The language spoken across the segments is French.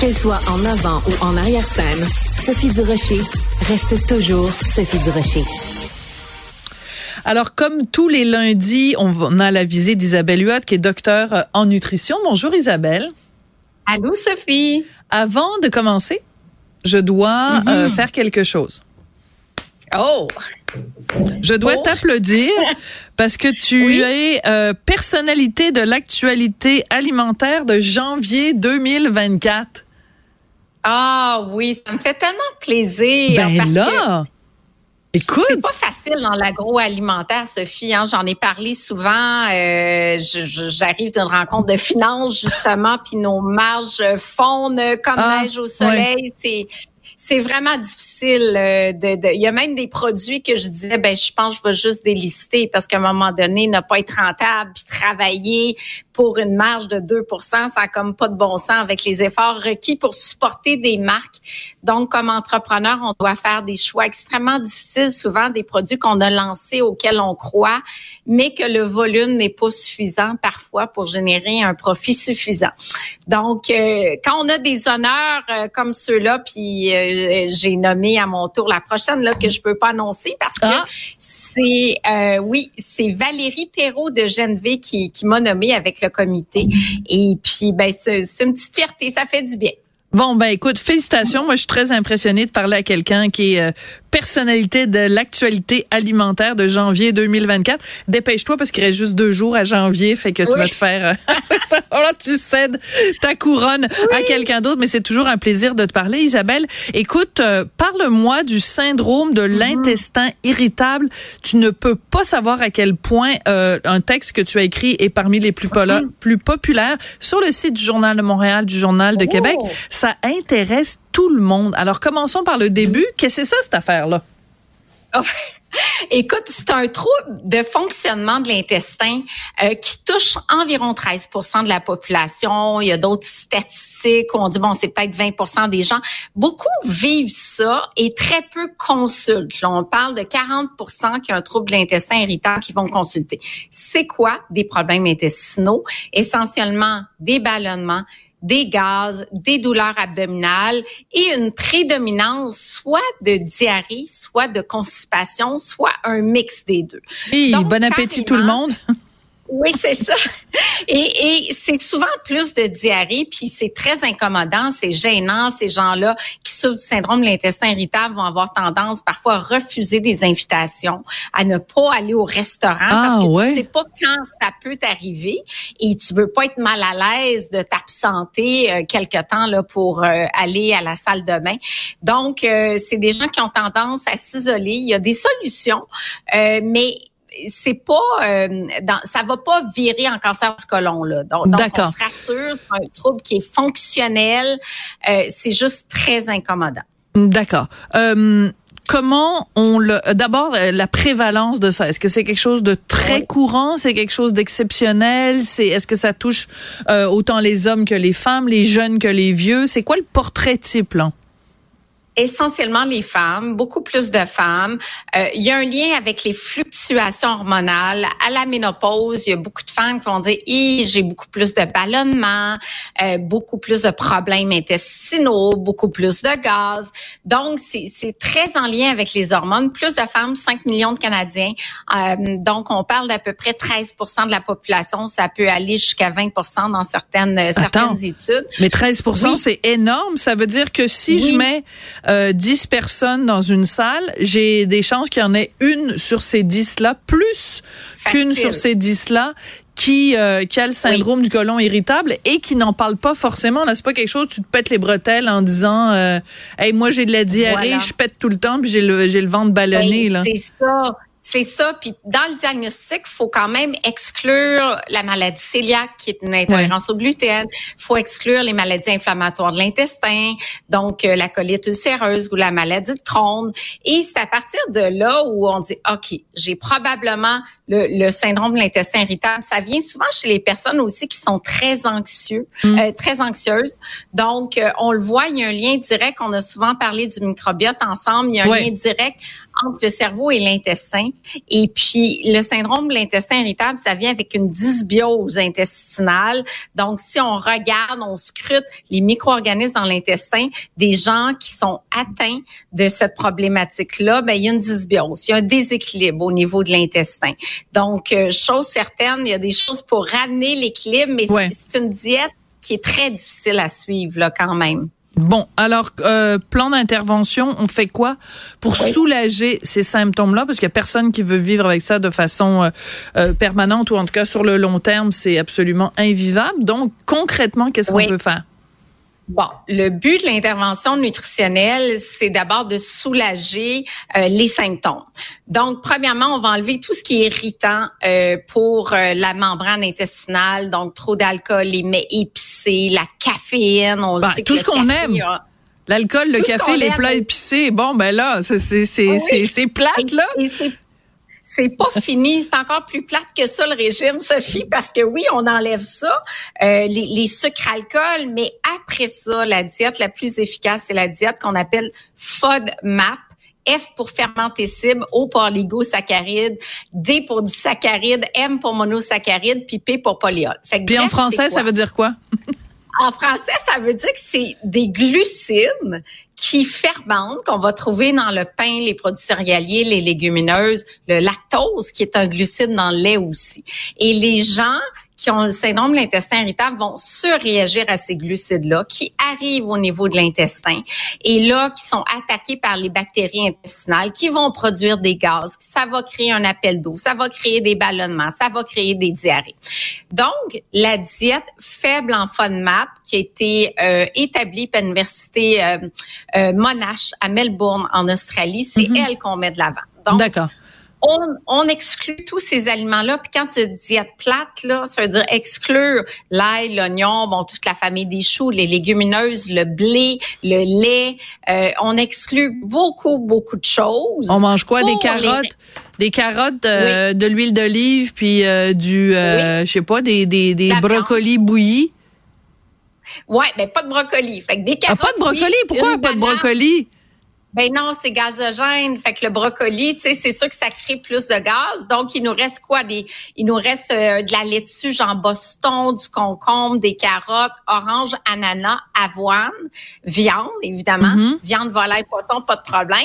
Qu'elle soit en avant ou en arrière-scène, Sophie Durocher reste toujours Sophie Durocher. Alors, comme tous les lundis, on a la visite d'Isabelle Huot, qui est docteur euh, en nutrition. Bonjour Isabelle. Allô Sophie. Avant de commencer, je dois euh, mm-hmm. faire quelque chose. Oh! Je dois oh. t'applaudir parce que tu es euh, personnalité de l'actualité alimentaire de janvier 2024. Ah oui, ça me fait tellement plaisir. Ben là, écoute. C'est pas facile dans l'agroalimentaire, Sophie. Hein. J'en ai parlé souvent. Euh, J'arrive d'une rencontre de finances, justement, puis nos marges fondent comme ah, neige au soleil. C'est c'est vraiment difficile. Euh, de, il y a même des produits que je disais, ben je pense que je vais juste délister parce qu'à un moment donné, ne pas être rentable puis travailler pour une marge de 2 ça a comme pas de bon sens avec les efforts requis pour supporter des marques. Donc, comme entrepreneur, on doit faire des choix extrêmement difficiles, souvent des produits qu'on a lancés auxquels on croit, mais que le volume n'est pas suffisant parfois pour générer un profit suffisant. Donc, euh, quand on a des honneurs euh, comme ceux-là, puis euh, j'ai nommé à mon tour la prochaine là que je peux pas annoncer parce que ah. c'est oui, c'est Valérie Thérault de Genève qui, qui m'a nommé avec le comité. Et puis, ben, c'est une petite fierté, ça fait du bien. Bon, ben écoute, félicitations. Moi, je suis très impressionnée de parler à quelqu'un qui est personnalité de l'actualité alimentaire de janvier 2024. Dépêche-toi parce qu'il reste juste deux jours à janvier, fait que tu vas te faire. là, tu cèdes ta couronne à quelqu'un d'autre, mais c'est toujours un plaisir de te parler, Isabelle. Écoute, euh, parle-moi du syndrome de mhm. l'intestin irritable. Tu ne peux pas savoir à quel point euh, un texte que tu as écrit est parmi les plus, mhm. plus populaires sur le site du Journal de Montréal, du Journal de Québec. Oh. Ça intéresse tout le monde. Alors commençons par le début. Qu'est-ce que c'est ça cette affaire-là? Oh. Écoute, c'est un trouble de fonctionnement de l'intestin euh, qui touche environ 13% de la population. Il y a d'autres statistiques où on dit, bon, c'est peut-être 20% des gens. Beaucoup vivent ça et très peu consultent. Là, on parle de 40% qui ont un trouble de l'intestin irritant qui vont consulter. C'est quoi des problèmes intestinaux? Essentiellement des ballonnements, des gaz, des douleurs abdominales et une prédominance soit de diarrhée, soit de constipation, soit un mix des deux. Oui, bon appétit tout le monde. Oui, c'est ça. Et, et c'est souvent plus de diarrhée, puis c'est très incommodant, c'est gênant. Ces gens-là qui souffrent du syndrome de l'intestin irritable vont avoir tendance parfois à refuser des invitations, à ne pas aller au restaurant parce que ah, tu sais pas quand ça peut t'arriver et tu veux pas être mal à l'aise de t'absenter euh, quelque temps là pour euh, aller à la salle de bain. Donc, euh, c'est des gens qui ont tendance à s'isoler. Il y a des solutions, mais c'est pas euh, dans, ça va pas virer en cancer du côlon là. Donc, on se rassure, c'est un trouble qui est fonctionnel, euh, c'est juste très incommodant. D'accord. Euh, comment on le d'abord la prévalence de ça est-ce que c'est quelque chose de très courant? C'est quelque chose d'exceptionnel? C'est est-ce que ça touche autant les hommes que les femmes les jeunes que les vieux? C'est quoi le portrait type là? Essentiellement les femmes, beaucoup plus de femmes. Euh, il y a un lien avec les fluctuations hormonales. À la ménopause, il y a beaucoup de femmes qui vont dire j'ai beaucoup plus de ballonnement, euh, beaucoup plus de problèmes intestinaux, beaucoup plus de gaz. Donc, c'est très en lien avec les hormones. Plus de femmes, 5 millions de Canadiens. Euh, donc, on parle d'à peu près 13% de la population. Ça peut aller jusqu'à 20% dans certaines, certaines études. Mais 13% c'est énorme. Ça veut dire que si je mets euh, 10 personnes dans une salle, j'ai des chances qu'il y en ait une sur ces 10-là, plus qu'une sur ces 10-là qui, euh, qui a le syndrome du côlon irritable et qui n'en parle pas forcément. Là, c'est pas quelque chose, tu te pètes les bretelles en disant euh, Hey, moi j'ai de la diarrhée, je pète tout le temps, puis j'ai le, j'ai le ventre ballonné. Ben, là. C'est ça. C'est ça. Puis dans le diagnostic, faut quand même exclure la maladie cœliaque, qui est une intolérance au gluten. Faut exclure les maladies inflammatoires de l'intestin, donc euh, la colite ulcéreuse ou la maladie de Crohn. Et c'est à partir de là où on dit, OK, j'ai probablement le, syndrome de l'intestin irritable. Ça vient souvent chez les personnes aussi qui sont très anxieux, mm. euh, très anxieuses. Donc, euh, on le voit, il y a un lien direct. On a souvent parlé du microbiote ensemble. Il y a un lien direct entre le cerveau et l'intestin. Et puis, le syndrome de l'intestin irritable, ça vient avec une dysbiose intestinale. Donc, si on regarde, on scrute les micro-organismes dans l'intestin, des gens qui sont atteints de cette problématique-là, ben, il y a une dysbiose, il y a un déséquilibre au niveau de l'intestin. Donc, euh, chose certaine, il y a des choses pour ramener l'équilibre, mais c'est une diète qui est très difficile à suivre là quand même. Bon, alors euh, plan d'intervention, on fait quoi pour soulager ces symptômes-là? Parce qu'il n'y a personne qui veut vivre avec ça de façon euh, euh, permanente ou en tout cas sur le long terme, c'est absolument invivable. Donc concrètement, qu'est-ce qu'on peut faire? Bon, le but de l'intervention nutritionnelle, c'est d'abord de soulager euh, les symptômes. Donc, premièrement, on va enlever tout ce qui est irritant euh, pour euh, la membrane intestinale, donc trop d'alcool, les mets épicés, la caféine. On bah, tout ce qu'on aime. L'alcool, le café, les plats épicés. Bon, ben là, c'est c'est plate, là c'est pas fini. C'est encore plus plate que ça, le régime, Sophie, parce que oui, on enlève ça, euh, les, les sucres alcool, mais après ça, la diète la plus efficace, c'est la diète qu'on appelle FODMAP. F pour fermentescible, O pour ligosaccharides, D pour disaccharides, M pour monosaccharide, puis P pour polyol. Puis en français, ça veut dire quoi? En français, ça veut dire que c'est des glucides qui fermentent, qu'on va trouver dans le pain, les produits céréaliers, les légumineuses, le lactose, qui est un glucide dans le lait aussi. Et les gens qui ont le syndrome de l'intestin irritable vont surréagir à ces glucides-là qui arrivent au niveau de l'intestin et là, qui sont attaqués par les bactéries intestinales qui vont produire des gaz. Ça va créer un appel d'eau, ça va créer des ballonnements, ça va créer des diarrhées. Donc, la diète faible en FODMAP qui a été euh, établie par l'université euh, euh, Monash à Melbourne en Australie, c'est mm-hmm. elle qu'on met de l'avant. D'accord on, on, exclut tous ces aliments-là. Puis quand tu dis diète plate, là, ça veut dire exclure l'ail, l'oignon, bon, toute la famille des choux, les légumineuses, le blé, le lait. Euh, on exclut beaucoup, beaucoup de choses. On mange quoi? Des carottes? Des carottes, euh, de l'huile d'olive, puis euh, du, je sais pas, des, des, des brocolis bouillis? Ouais, mais pas de brocoli. Fait que des carottes. Ah, pas de brocoli? Pourquoi pas de brocoli? Ben non, c'est gazogène. Fait que le brocoli, tu sais, c'est sûr que ça crée plus de gaz. Donc, il nous reste quoi? Des, il nous reste euh, de la laitue, genre Boston, du concombre, des carottes, orange, ananas, avoine, viande, évidemment. Mm-hmm. Viande, volaille, poisson, pas de problème.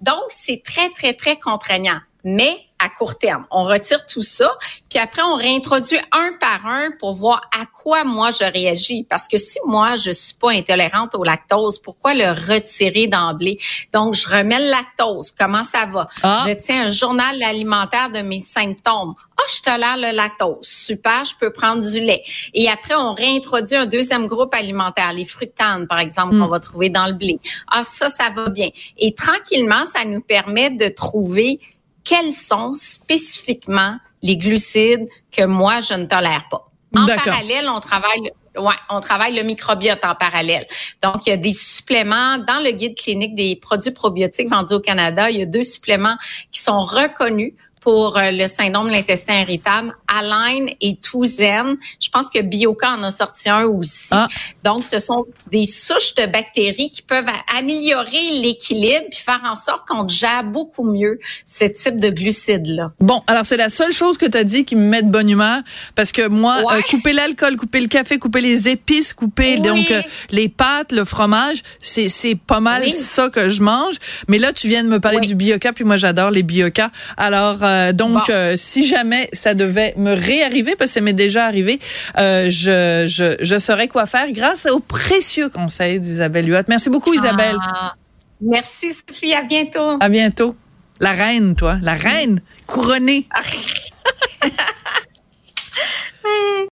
Donc, c'est très, très, très contraignant. Mais à court terme. On retire tout ça, puis après on réintroduit un par un pour voir à quoi moi je réagis. Parce que si moi je suis pas intolérante au lactose, pourquoi le retirer d'emblée? Donc je remets le lactose. Comment ça va? Ah. Je tiens un journal alimentaire de mes symptômes. Ah, oh, je tolère le lactose. Super, je peux prendre du lait. Et après, on réintroduit un deuxième groupe alimentaire, les fructanes, par exemple, qu'on hmm. va trouver dans le blé. Ah, ça, ça va bien. Et tranquillement, ça nous permet de trouver quels sont spécifiquement les glucides que moi, je ne tolère pas. En parallèle, on travaille Ouais, on travaille le microbiote en parallèle. Donc, il y a des suppléments dans le guide clinique des produits probiotiques vendus au Canada. Il y a deux suppléments qui sont reconnus pour euh, le syndrome de l'intestin irritable, Align et Touzen. Je pense que Bioca en a sorti un aussi. Ah. Donc, ce sont des souches de bactéries qui peuvent améliorer l'équilibre puis faire en sorte qu'on gère beaucoup mieux ce type de glucides-là. Bon, alors c'est la seule chose que tu as dit qui me met de bonne humeur parce que moi, euh, couper l'alcool, couper le café, couper les épices, couper donc euh, les pâtes, le fromage, c'est pas mal ça que je mange. Mais là, tu viens de me parler du Bioca puis moi j'adore les Bioca. Alors euh, donc, si jamais ça devait me réarriver, parce que ça m'est déjà arrivé, euh, je, je, saurai quoi faire grâce aux précieux conseils d'Isabelle Huot. Merci beaucoup, ah. Isabelle. Merci, Sophie. À bientôt. À bientôt. La reine, toi. La reine couronnée. Ah.